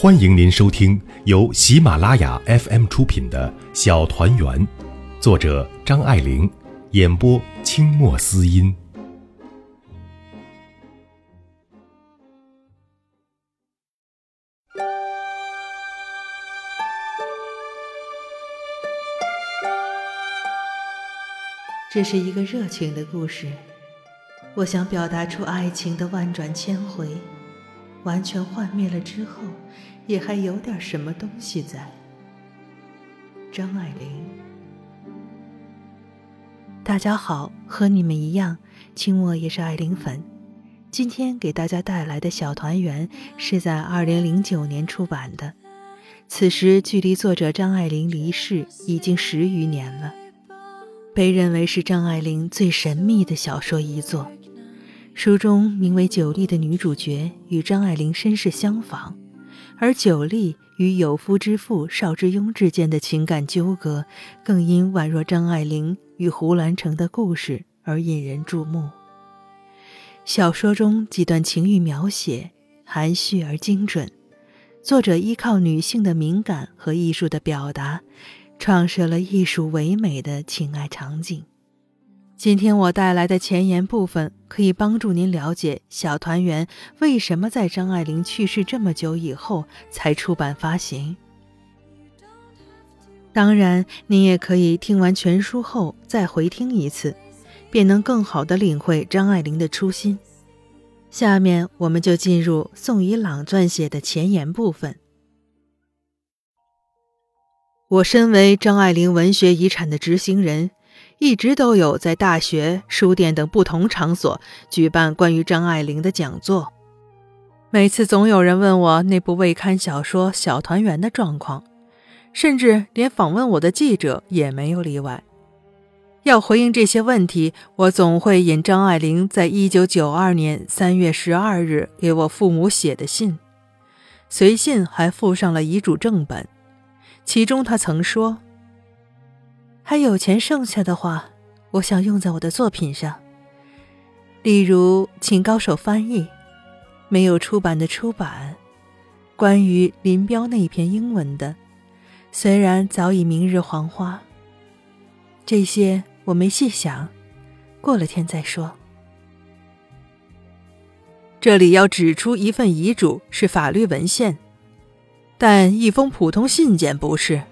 欢迎您收听由喜马拉雅 FM 出品的《小团圆》，作者张爱玲，演播清墨思音。这是一个热情的故事，我想表达出爱情的万转千回，完全幻灭了之后，也还有点什么东西在。张爱玲，大家好，和你们一样，清末也是爱玲粉。今天给大家带来的小团圆是在二零零九年出版的，此时距离作者张爱玲离世已经十余年了。被认为是张爱玲最神秘的小说一作。书中名为九莉的女主角与张爱玲身世相仿，而九莉与有夫之妇邵之雍之间的情感纠葛，更因宛若张爱玲与胡兰成的故事而引人注目。小说中几段情欲描写含蓄而精准，作者依靠女性的敏感和艺术的表达。创设了艺术唯美的情爱场景。今天我带来的前言部分可以帮助您了解《小团圆》为什么在张爱玲去世这么久以后才出版发行。当然，您也可以听完全书后再回听一次，便能更好地领会张爱玲的初心。下面我们就进入宋以朗撰写的前言部分。我身为张爱玲文学遗产的执行人，一直都有在大学、书店等不同场所举办关于张爱玲的讲座。每次总有人问我那部未刊小说《小团圆》的状况，甚至连访问我的记者也没有例外。要回应这些问题，我总会引张爱玲在一九九二年三月十二日给我父母写的信，随信还附上了遗嘱正本。其中，他曾说：“还有钱剩下的话，我想用在我的作品上，例如请高手翻译，没有出版的出版，关于林彪那一篇英文的，虽然早已明日黄花。这些我没细想，过了天再说。这里要指出，一份遗嘱是法律文献。”但一封普通信件不是，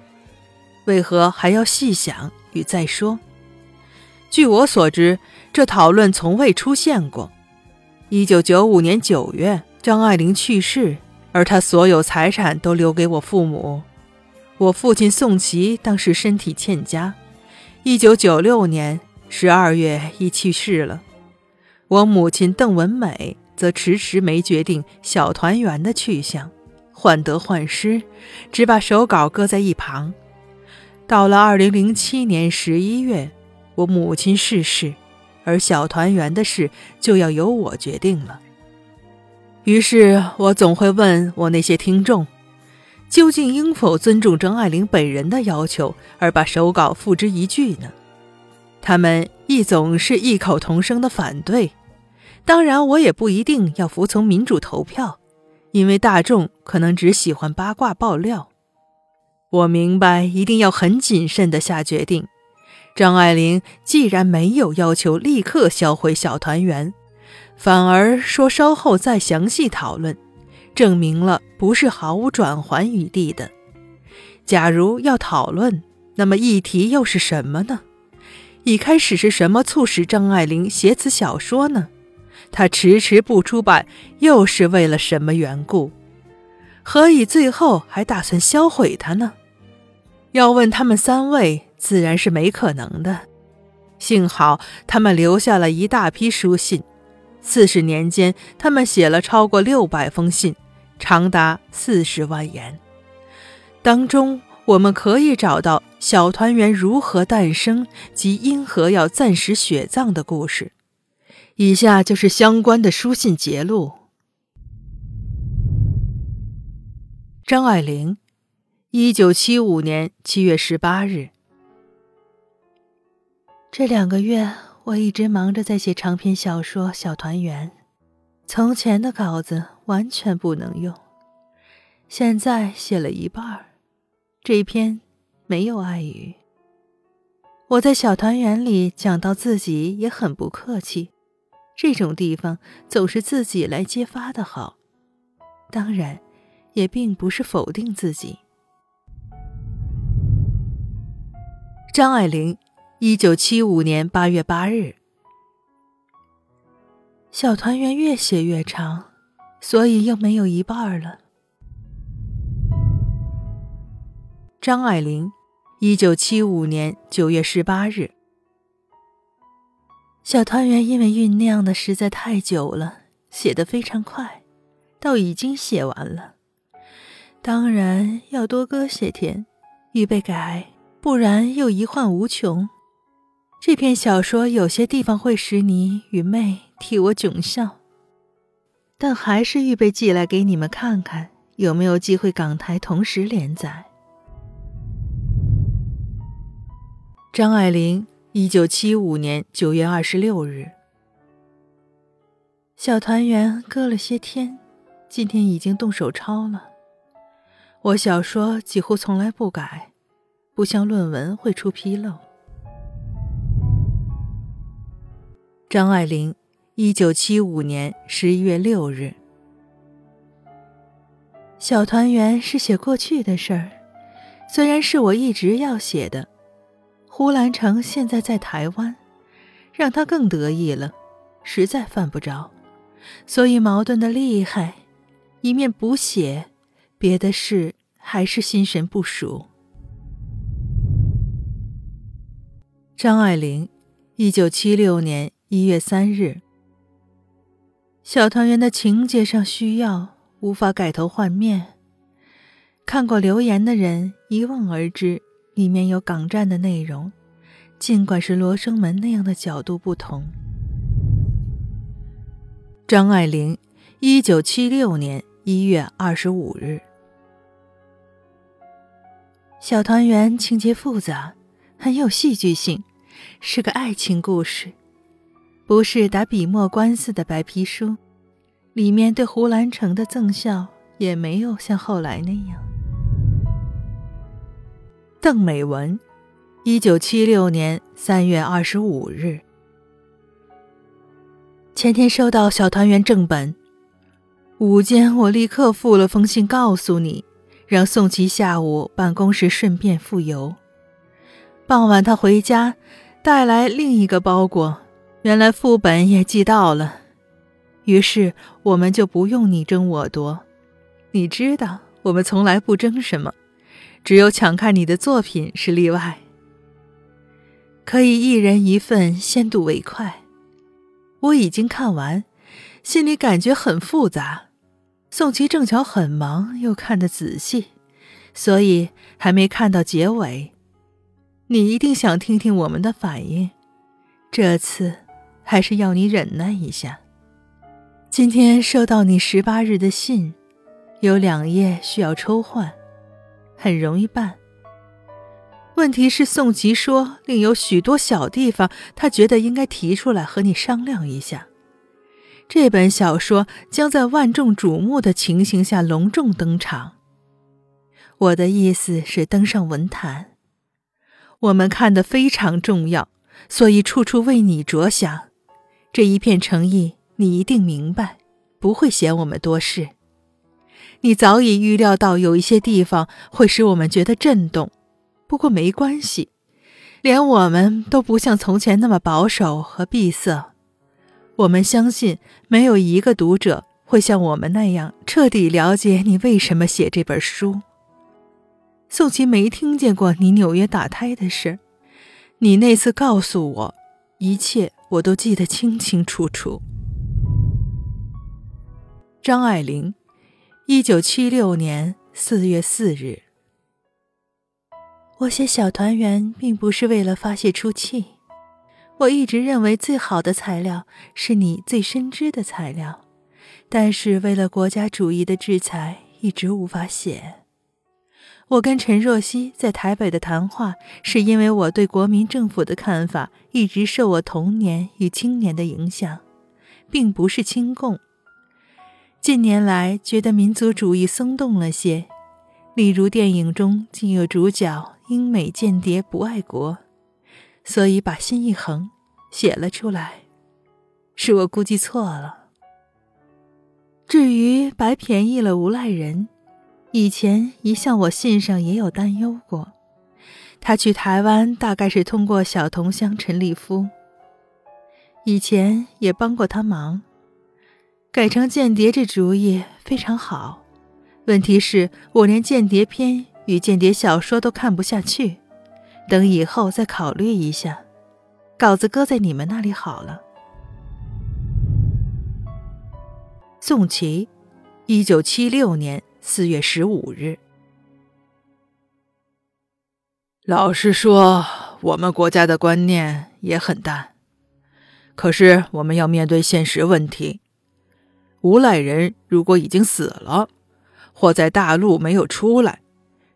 为何还要细想与再说？据我所知，这讨论从未出现过。一九九五年九月，张爱玲去世，而她所有财产都留给我父母。我父亲宋琦当时身体欠佳，一九九六年十二月已去世了。我母亲邓文美则迟迟没决定小团圆的去向。患得患失，只把手稿搁在一旁。到了二零零七年十一月，我母亲逝世，而小团圆的事就要由我决定了。于是我总会问我那些听众，究竟应否尊重张爱玲本人的要求，而把手稿付之一炬呢？他们亦总是异口同声的反对。当然，我也不一定要服从民主投票。因为大众可能只喜欢八卦爆料，我明白一定要很谨慎地下决定。张爱玲既然没有要求立刻销毁小团圆，反而说稍后再详细讨论，证明了不是毫无转圜余地的。假如要讨论，那么议题又是什么呢？一开始是什么促使张爱玲写此小说呢？她迟迟不出版，又是为了什么缘故？何以最后还打算销毁它呢？要问他们三位，自然是没可能的。幸好他们留下了一大批书信，四十年间，他们写了超过六百封信，长达四十万言。当中，我们可以找到小团圆如何诞生及因何要暂时雪葬的故事。以下就是相关的书信节录。张爱玲，一九七五年七月十八日。这两个月，我一直忙着在写长篇小说《小团圆》，从前的稿子完全不能用。现在写了一半儿，这篇没有爱语。我在小团圆里讲到自己也很不客气，这种地方总是自己来揭发的好。当然，也并不是否定自己。张爱玲，一九七五年八月八日。小团圆越写越长，所以又没有一半了。张爱玲，一九七五年九月十八日。小团圆因为酝酿的实在太久了，写得非常快，倒已经写完了。当然要多搁些天，预备改，不然又遗患无穷。这篇小说有些地方会使你与妹替我窘笑，但还是预备寄来给你们看看，有没有机会港台同时连载。张爱玲，一九七五年九月二十六日。小团圆搁了些天，今天已经动手抄了。我小说几乎从来不改，不像论文会出纰漏。张爱玲，一九七五年十一月六日。小团圆是写过去的事儿，虽然是我一直要写的。胡兰成现在在台湾，让他更得意了，实在犯不着，所以矛盾的厉害。一面补写，别的事还是心神不属。张爱玲，一九七六年一月三日。小团圆的情节上需要，无法改头换面。看过留言的人一望而知。里面有港战的内容，尽管是罗生门那样的角度不同。张爱玲，一九七六年一月二十五日。小团圆情节复杂，很有戏剧性，是个爱情故事，不是打笔墨官司的白皮书。里面对胡兰成的赠笑也没有像后来那样。邓美文，一九七六年三月二十五日。前天收到小团圆正本，午间我立刻附了封信告诉你，让宋琦下午办公时顺便付邮。傍晚他回家，带来另一个包裹，原来副本也寄到了，于是我们就不用你争我夺。你知道，我们从来不争什么。只有抢看你的作品是例外。可以一人一份，先睹为快。我已经看完，心里感觉很复杂。宋琦正巧很忙，又看得仔细，所以还没看到结尾。你一定想听听我们的反应，这次还是要你忍耐一下。今天收到你十八日的信，有两页需要抽换。很容易办。问题是宋琦说，另有许多小地方，他觉得应该提出来和你商量一下。这本小说将在万众瞩目的情形下隆重登场。我的意思是登上文坛，我们看得非常重要，所以处处为你着想。这一片诚意，你一定明白，不会嫌我们多事。你早已预料到有一些地方会使我们觉得震动，不过没关系，连我们都不像从前那么保守和闭塞。我们相信没有一个读者会像我们那样彻底了解你为什么写这本书。宋琦没听见过你纽约打胎的事，你那次告诉我，一切我都记得清清楚楚。张爱玲。一九七六年四月四日，我写小团圆并不是为了发泄出气。我一直认为最好的材料是你最深知的材料，但是为了国家主义的制裁，一直无法写。我跟陈若曦在台北的谈话，是因为我对国民政府的看法一直受我童年与青年的影响，并不是亲共。近年来觉得民族主义松动了些，例如电影中竟有主角英美间谍不爱国，所以把心一横，写了出来。是我估计错了。至于白便宜了无赖人，以前一向我信上也有担忧过。他去台湾大概是通过小同乡陈立夫，以前也帮过他忙。改成间谍这主意非常好，问题是我连间谍片与间谍小说都看不下去，等以后再考虑一下。稿子搁在你们那里好了。宋琦，一九七六年四月十五日。老实说，我们国家的观念也很淡。可是我们要面对现实问题：无赖人如果已经死了，或在大陆没有出来，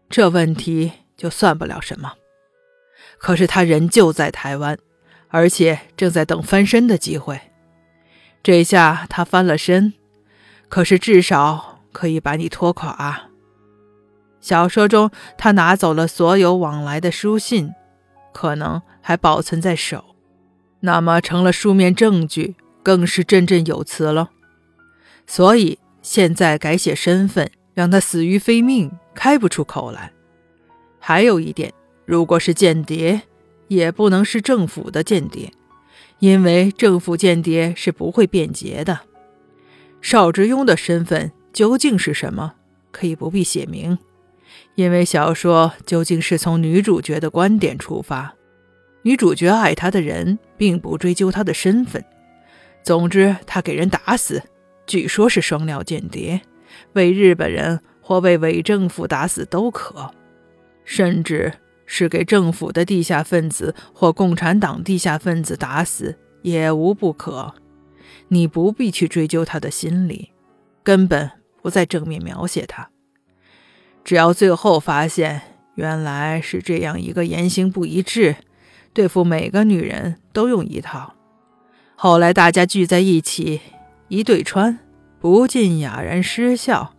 这问题就算不了什么。可是他人就在台湾，而且正在等翻身的机会。这下他翻了身。可是至少可以把你拖垮。小说中，他拿走了所有往来的书信，可能还保存在手，那么成了书面证据，更是振振有词了。所以现在改写身份，让他死于非命，开不出口来。还有一点，如果是间谍，也不能是政府的间谍，因为政府间谍是不会辩解的。邵之庸的身份究竟是什么？可以不必写明，因为小说究竟是从女主角的观点出发，女主角爱他的人，并不追究他的身份。总之，他给人打死，据说是双料间谍，为日本人或为伪政府打死都可，甚至是给政府的地下分子或共产党地下分子打死也无不可。你不必去追究他的心理，根本不在正面描写他。只要最后发现原来是这样一个言行不一致，对付每个女人都用一套。后来大家聚在一起一对穿，不禁哑然失笑。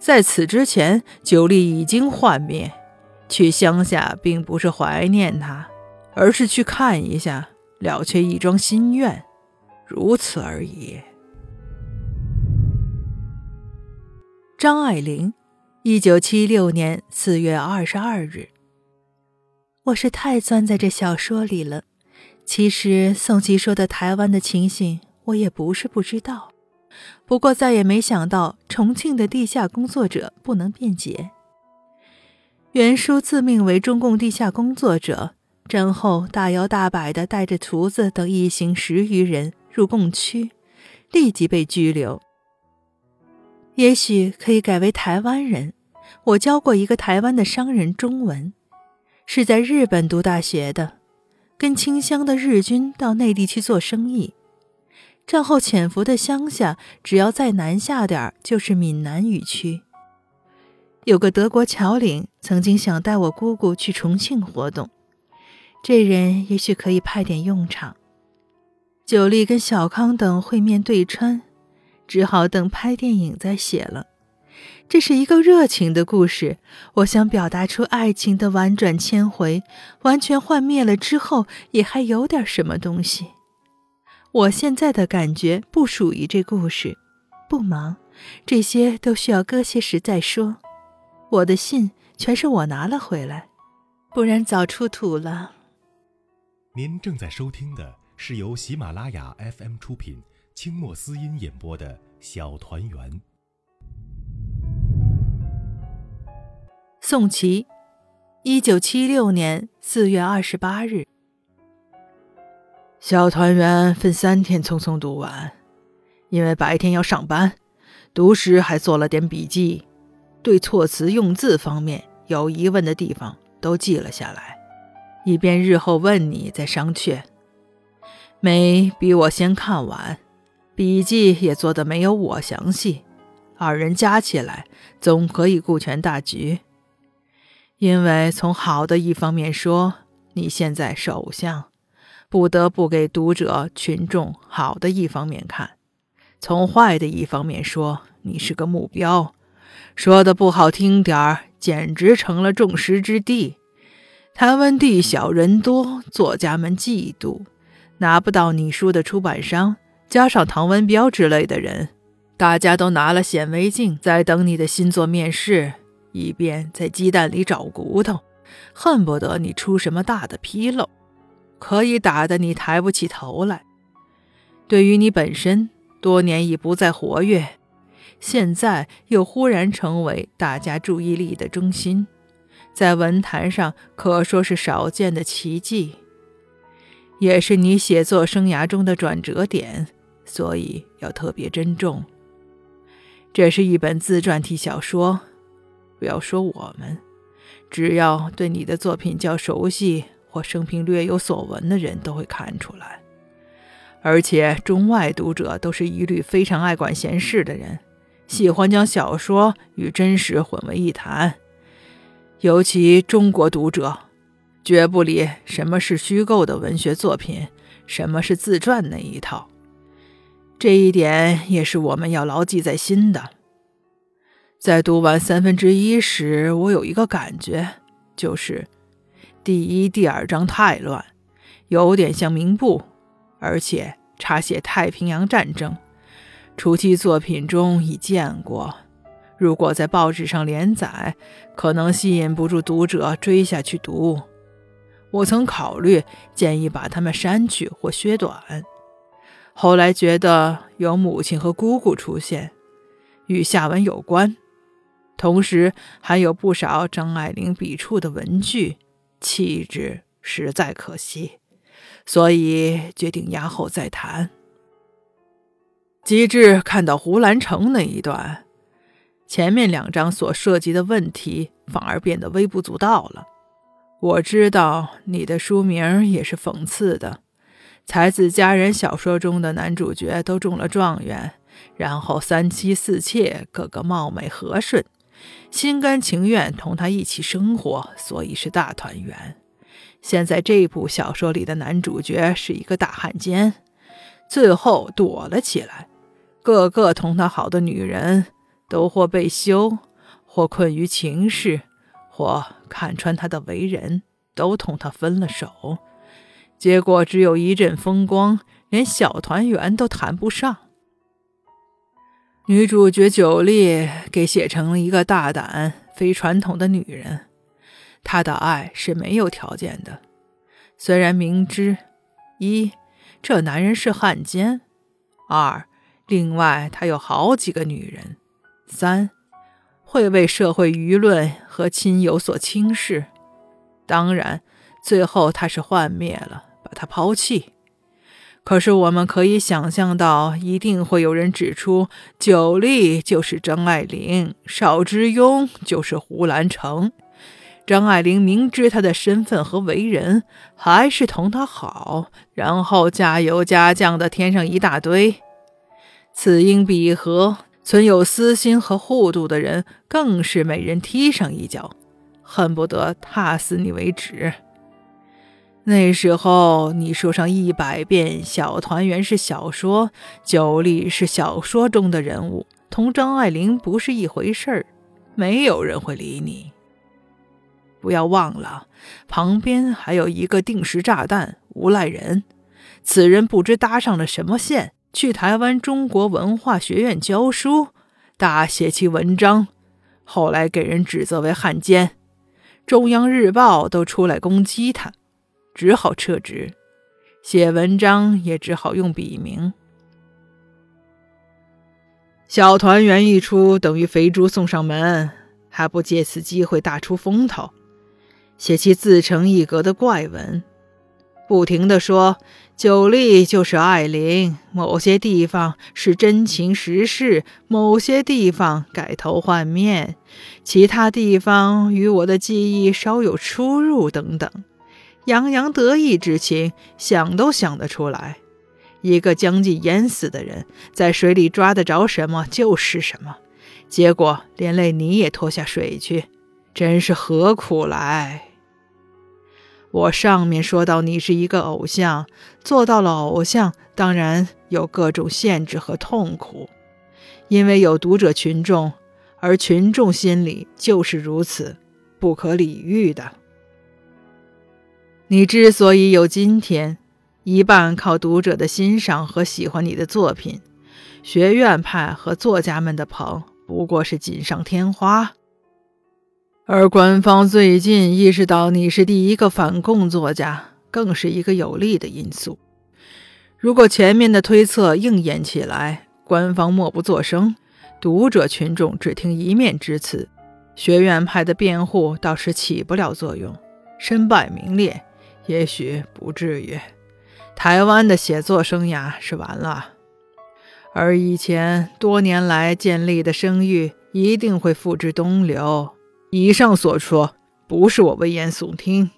在此之前，九力已经幻灭。去乡下并不是怀念他，而是去看一下，了却一桩心愿。如此而已。张爱玲，一九七六年四月二十二日。我是太钻在这小说里了。其实宋琦说的台湾的情形，我也不是不知道。不过再也没想到重庆的地下工作者不能辩解。袁叔自命为中共地下工作者，战后大摇大摆的带着厨子等一行十余人。入共区，立即被拘留。也许可以改为台湾人。我教过一个台湾的商人中文，是在日本读大学的，跟清乡的日军到内地去做生意。战后潜伏的乡下，只要再南下点儿就是闽南语区。有个德国侨领曾经想带我姑姑去重庆活动，这人也许可以派点用场。九力跟小康等会面对穿，只好等拍电影再写了。这是一个热情的故事，我想表达出爱情的婉转千回，完全幻灭了之后也还有点什么东西。我现在的感觉不属于这故事，不忙，这些都需要搁些时再说。我的信全是我拿了回来，不然早出土了。您正在收听的。是由喜马拉雅 FM 出品、清末思音演播的《小团圆》。宋琦，一九七六年四月二十八日。《小团圆》分三天匆匆读完，因为白天要上班，读时还做了点笔记，对措辞用字方面有疑问的地方都记了下来，以便日后问你再商榷。梅比我先看完，笔记也做的没有我详细，二人加起来总可以顾全大局。因为从好的一方面说，你现在是偶像，不得不给读者群众好的一方面看；从坏的一方面说，你是个目标；说的不好听点儿，简直成了众矢之的。台湾地小人多，作家们嫉妒，拿不到你书的出版商，加上唐文彪之类的人，大家都拿了显微镜在等你的新作面世，以便在鸡蛋里找骨头，恨不得你出什么大的纰漏，可以打得你抬不起头来。对于你本身，多年已不再活跃，现在又忽然成为大家注意力的中心，在文坛上可说是少见的奇迹，也是你写作生涯中的转折点，所以要特别珍重。这是一本自传体小说，不要说我们，只要对你的作品较熟悉或生平略有所闻的人都会看出来。而且中外读者都是一律非常爱管闲事的人，喜欢将小说与真实混为一谈。尤其中国读者，绝不理什么是虚构的文学作品，什么是自传那一套。这一点也是我们要牢记在心的。在读完三分之一时，我有一个感觉，就是第一、第二章太乱，有点像明部。而且插写太平洋战争，初期作品中已见过。如果在报纸上连载，可能吸引不住读者追下去读。我曾考虑建议把它们删去或削短，后来觉得有母亲和姑姑出现，与下文有关，同时还有不少张爱玲笔触的文句，气质实在可惜。所以决定压后再谈。机智看到胡兰成那一段，前面两章所涉及的问题反而变得微不足道了。我知道你的书名也是讽刺的，《才子佳人》小说中的男主角都中了状元，然后三妻四妾，个个貌美和顺，心甘情愿同他一起生活，所以是大团圆。现在这部小说里的男主角是一个大汉奸，最后躲了起来。个个同他好的女人都或被休，或困于情势，或看穿他的为人，都同他分了手。结果只有一阵风光，连小团圆都谈不上。女主角九莉给写成了一个大胆、非传统的女人。她的爱是没有条件的，虽然明知一这男人是汉奸，二另外他有好几个女人，三会为社会舆论和亲友所轻视，当然最后他是幻灭了，把他抛弃。可是我们可以想象到，一定会有人指出，九莉就是张爱玲，邵之庸就是胡兰成。张爱玲明知他的身份和为人，还是同他好，然后加油加酱的添上一大堆。此因彼何，存有私心和护度的人，更是每人踢上一脚，恨不得踏死你为止。那时候你说上一百遍《小团圆》是小说，九莉是小说中的人物，同张爱玲不是一回事儿，没有人会理你。不要忘了，旁边还有一个定时炸弹无赖人。此人不知搭上了什么线，去台湾中国文化学院教书，大写其文章，后来给人指责为汉奸，中央日报都出来攻击他，只好撤职，写文章也只好用笔名。小团圆一出，等于肥猪送上门，还不借此机会大出风头。写其自成一格的怪文，不停的说九莉就是爱琳，某些地方是真情实事，某些地方改头换面，其他地方与我的记忆稍有出入等等，洋洋得意之情，想都想得出来。一个将近淹死的人，在水里抓得着什么就是什么，结果连累你也拖下水去，真是何苦来？我上面说到你是一个偶像，做到了偶像，当然有各种限制和痛苦，因为有读者群众，而群众心里就是如此，不可理喻的。你之所以有今天，一半靠读者的欣赏和喜欢你的作品，学院派和作家们的捧不过是锦上添花。而官方最近意识到你是第一个反共作家，更是一个有利的因素。如果前面的推测应验起来，官方默不作声，读者群众只听一面之词，学院派的辩护倒是起不了作用，身败名裂，也许不至于。台湾的写作生涯是完了，而以前多年来建立的声誉一定会付之东流。以上所说不是我危言耸听，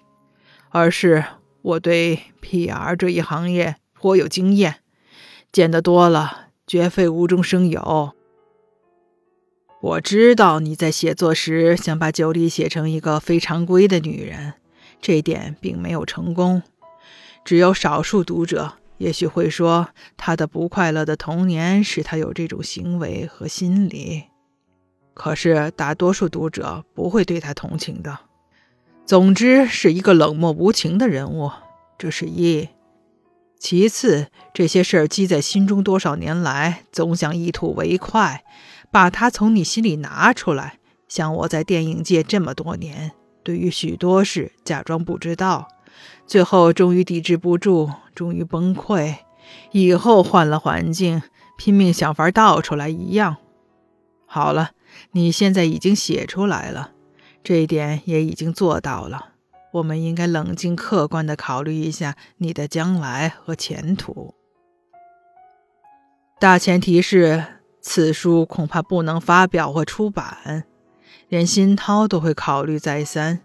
而是我对 PR 这一行业颇有经验，见得多了，绝非无中生有。我知道你在写作时想把九莉写成一个非常规的女人，这点并没有成功。只有少数读者也许会说，她的不快乐的童年使她有这种行为和心理。可是，大多数读者不会对他同情的。总之，是一个冷漠无情的人物，这是一。其次，这些事儿积在心中多少年来，总想一吐为快，把它从你心里拿出来。像我在电影界这么多年，对于许多事假装不知道，最后终于抵制不住，终于崩溃。以后换了环境，拼命想法倒出来一样。好了。你现在已经写出来了，这一点也已经做到了。我们应该冷静客观地考虑一下你的将来和前途。大前提是，此书恐怕不能发表或出版，连新涛都会考虑再三。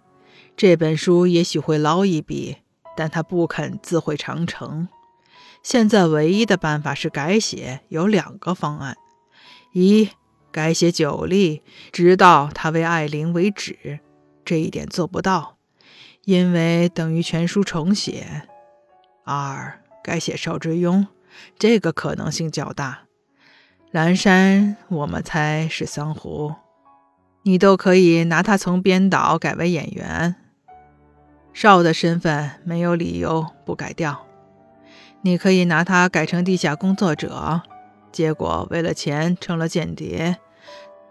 这本书也许会捞一笔，但他不肯自毁长城。现在唯一的办法是改写，有两个方案：一。改写九例，直到他为艾琳为止，这一点做不到，因为等于全书重写。二，改写邵之庸，这个可能性较大。蓝山，我们猜是桑湖，你都可以拿他从编导改为演员。邵的身份没有理由不改掉，你可以拿他改成地下工作者，结果为了钱成了间谍。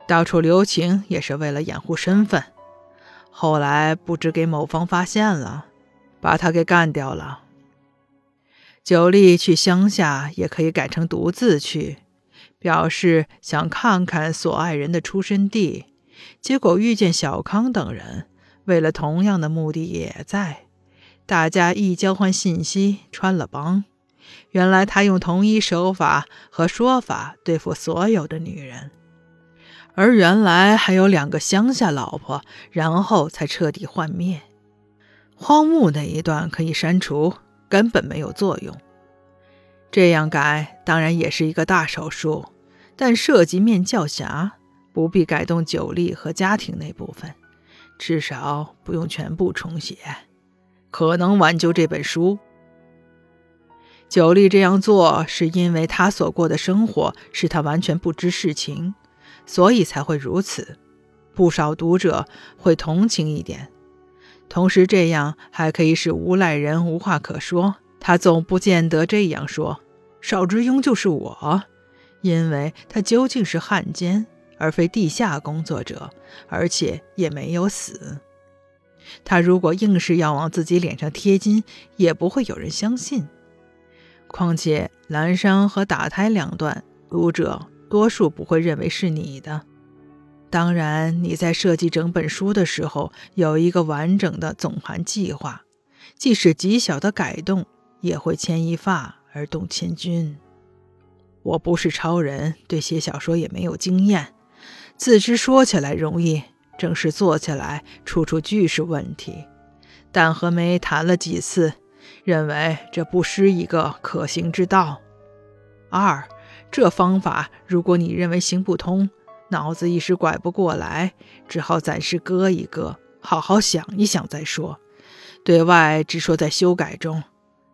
到处留情也是为了掩护身份，后来不知给某方发现了，把他给干掉了。九力去乡下也可以改成独自去，表示想看看所爱人的出生地，结果遇见小康等人，为了同样的目的也在，大家一交换信息，穿了帮。原来他用同一手法和说法对付所有的女人。而原来还有两个乡下老婆，然后才彻底幻灭。荒木那一段可以删除，根本没有作用。这样改当然也是一个大手术，但涉及面较狭，不必改动久力和家庭那部分，至少不用全部重写，可能挽救这本书。酒力这样做是因为他所过的生活使他完全不知事情。所以才会如此，不少读者会同情一点，同时这样还可以使无赖人无话可说。他总不见得这样说：“邵之庸就是我，因为他究竟是汉奸，而非地下工作者，而且也没有死。他如果硬是要往自己脸上贴金，也不会有人相信。况且蓝山和打胎两段，读者。”多数不会认为是你的。当然，你在设计整本书的时候有一个完整的总盘计划，即使极小的改动也会牵一发而动千钧。我不是超人，对写小说也没有经验，自知说起来容易，正是做起来处处俱是问题。但和梅谈了几次，认为这不失一个可行之道。二。这方法，如果你认为行不通，脑子一时拐不过来，只好暂时搁一搁，好好想一想再说。对外只说在修改中，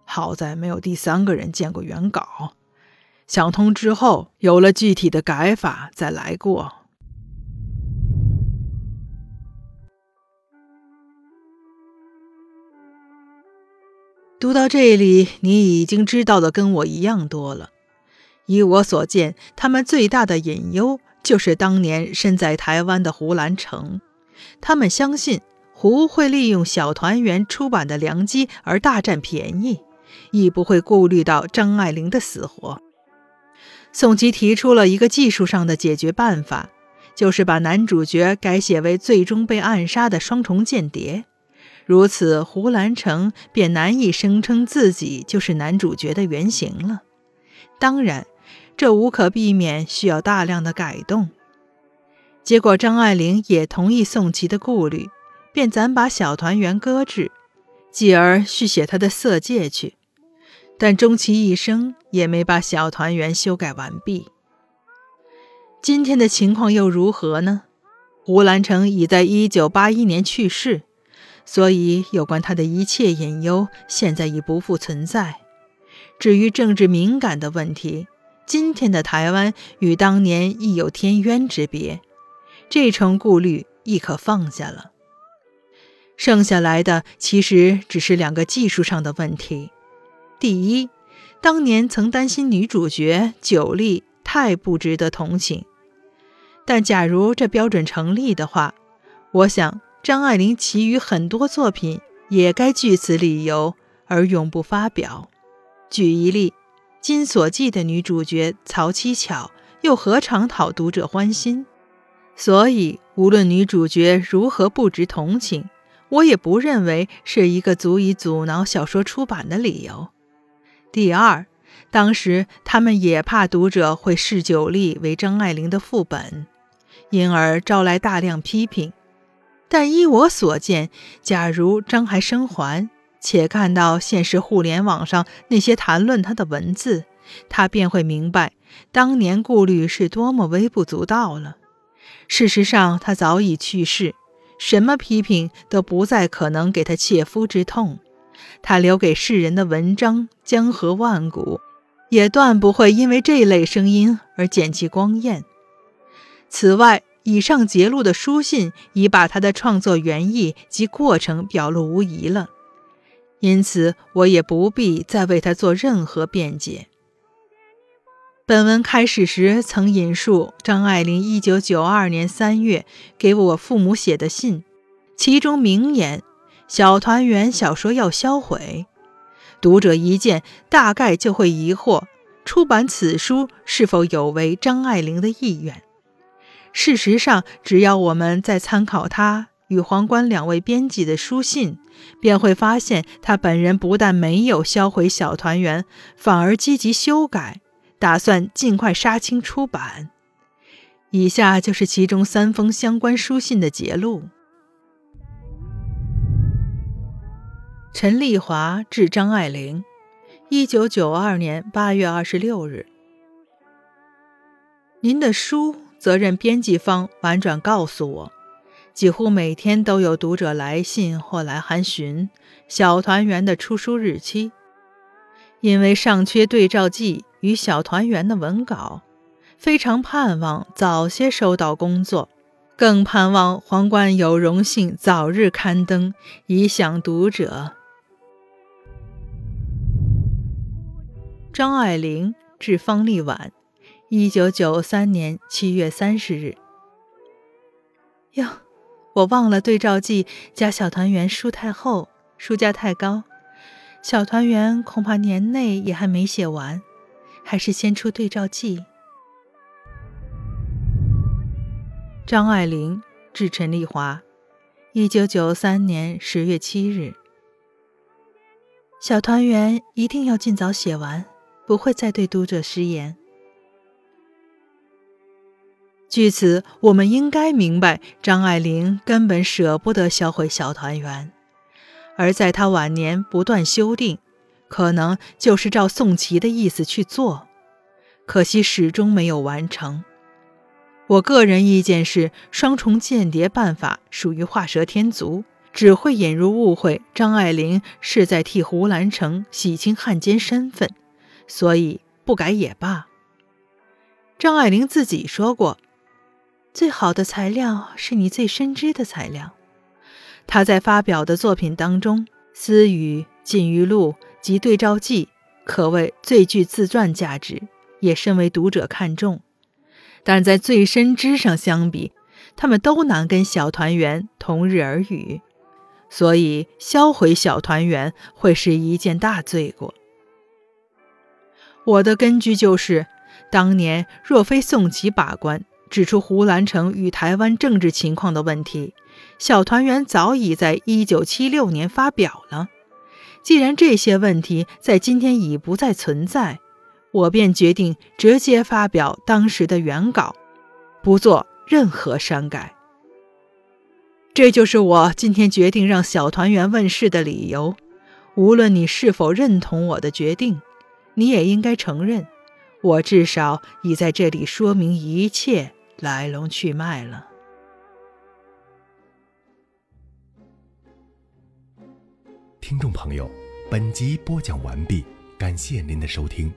好在没有第三个人见过原稿。想通之后，有了具体的改法再来过。读到这里，你已经知道的跟我一样多了。以我所见，他们最大的隐忧就是当年身在台湾的胡兰成。他们相信胡会利用小团圆出版的良机而大占便宜，亦不会顾虑到张爱玲的死活。宋琦提出了一个技术上的解决办法，就是把男主角改写为最终被暗杀的双重间谍。如此，胡兰成便难以声称自己就是男主角的原型了。当然，这无可避免，需要大量的改动。结果，张爱玲也同意宋琦的顾虑，便暂把小团圆搁置，继而续写他的色戒去。但终其一生，也没把小团圆修改完毕。今天的情况又如何呢？胡兰成已在一九八一年去世。所以，有关他的一切隐忧，现在已不复存在。至于政治敏感的问题，今天的台湾与当年亦有天渊之别，这层顾虑亦可放下了。剩下来的其实只是两个技术上的问题：第一，当年曾担心女主角九莉太不值得同情，但假如这标准成立的话，我想。张爱玲其余很多作品也该据此理由而永不发表。举一例，《金锁记》的女主角曹七巧又何尝讨读者欢心？所以，无论女主角如何不值同情，我也不认为是一个足以阻挠小说出版的理由。第二，当时他们也怕读者会视九莉为张爱玲的副本，因而招来大量批评。但依我所见，假如张还生还，且看到现实互联网上那些谈论他的文字，他便会明白当年顾虑是多么微不足道了。事实上，他早已去世，什么批评都不再可能给他切肤之痛。他留给世人的文章江河万古，也断不会因为这类声音而减其光艳。此外，以上揭露的书信已把他的创作原意及过程表露无遗了，因此我也不必再为他做任何辩解。本文开始时曾引述张爱玲1992年3月给我父母写的信，其中名言“小团圆”小说要销毁。读者一见，大概就会疑惑，出版此书是否有违张爱玲的意愿。事实上，只要我们再参考他与皇冠两位编辑的书信，便会发现他本人不但没有销毁小团圆，反而积极修改，打算尽快杀青出版。以下就是其中三封相关书信的节录：陈丽华致张爱玲，一九九二年八月二十六日，您的书。责任编辑方婉转告诉我，几乎每天都有读者来信或来函询小团圆的出书日期，因为尚缺对照记与小团圆的文稿，非常盼望早些收到工作，更盼望皇冠有荣幸早日刊登，以享读者。张爱玲致方丽婉。一九九三年七月三十日。哟，我忘了对照记加小团圆书太厚，书价太高，小团圆恐怕年内也还没写完，还是先出对照记。张爱玲致陈丽华，一九九三年十月七日。小团圆一定要尽早写完，不会再对读者食言。据此，我们应该明白，张爱玲根本舍不得销毁小团圆，而在她晚年不断修订，可能就是照宋琦的意思去做，可惜始终没有完成。我个人意见是，双重间谍办法属于画蛇添足，只会引入误会。张爱玲是在替胡兰成洗清汉奸身份，所以不改也罢。张爱玲自己说过：“最好的材料是你最深知的材料。”他在发表的作品当中，《私语》《禁欲录》及《对照记》可谓最具自传价值，也深为读者看重。但在最深知上相比，他们都难跟小团圆同日而语，所以销毁小团圆会是一件大罪过。我的根据就是。当年若非宋琦把关，指出胡兰成与台湾政治情况的问题，小团圆早已在一九七六年发表了。既然这些问题在今天已不再存在，我便决定直接发表当时的原稿，不做任何删改。这就是我今天决定让小团圆问世的理由。无论你是否认同我的决定，你也应该承认。我至少已在这里说明一切来龙去脉了。听众朋友，本集播讲完毕，感谢您的收听。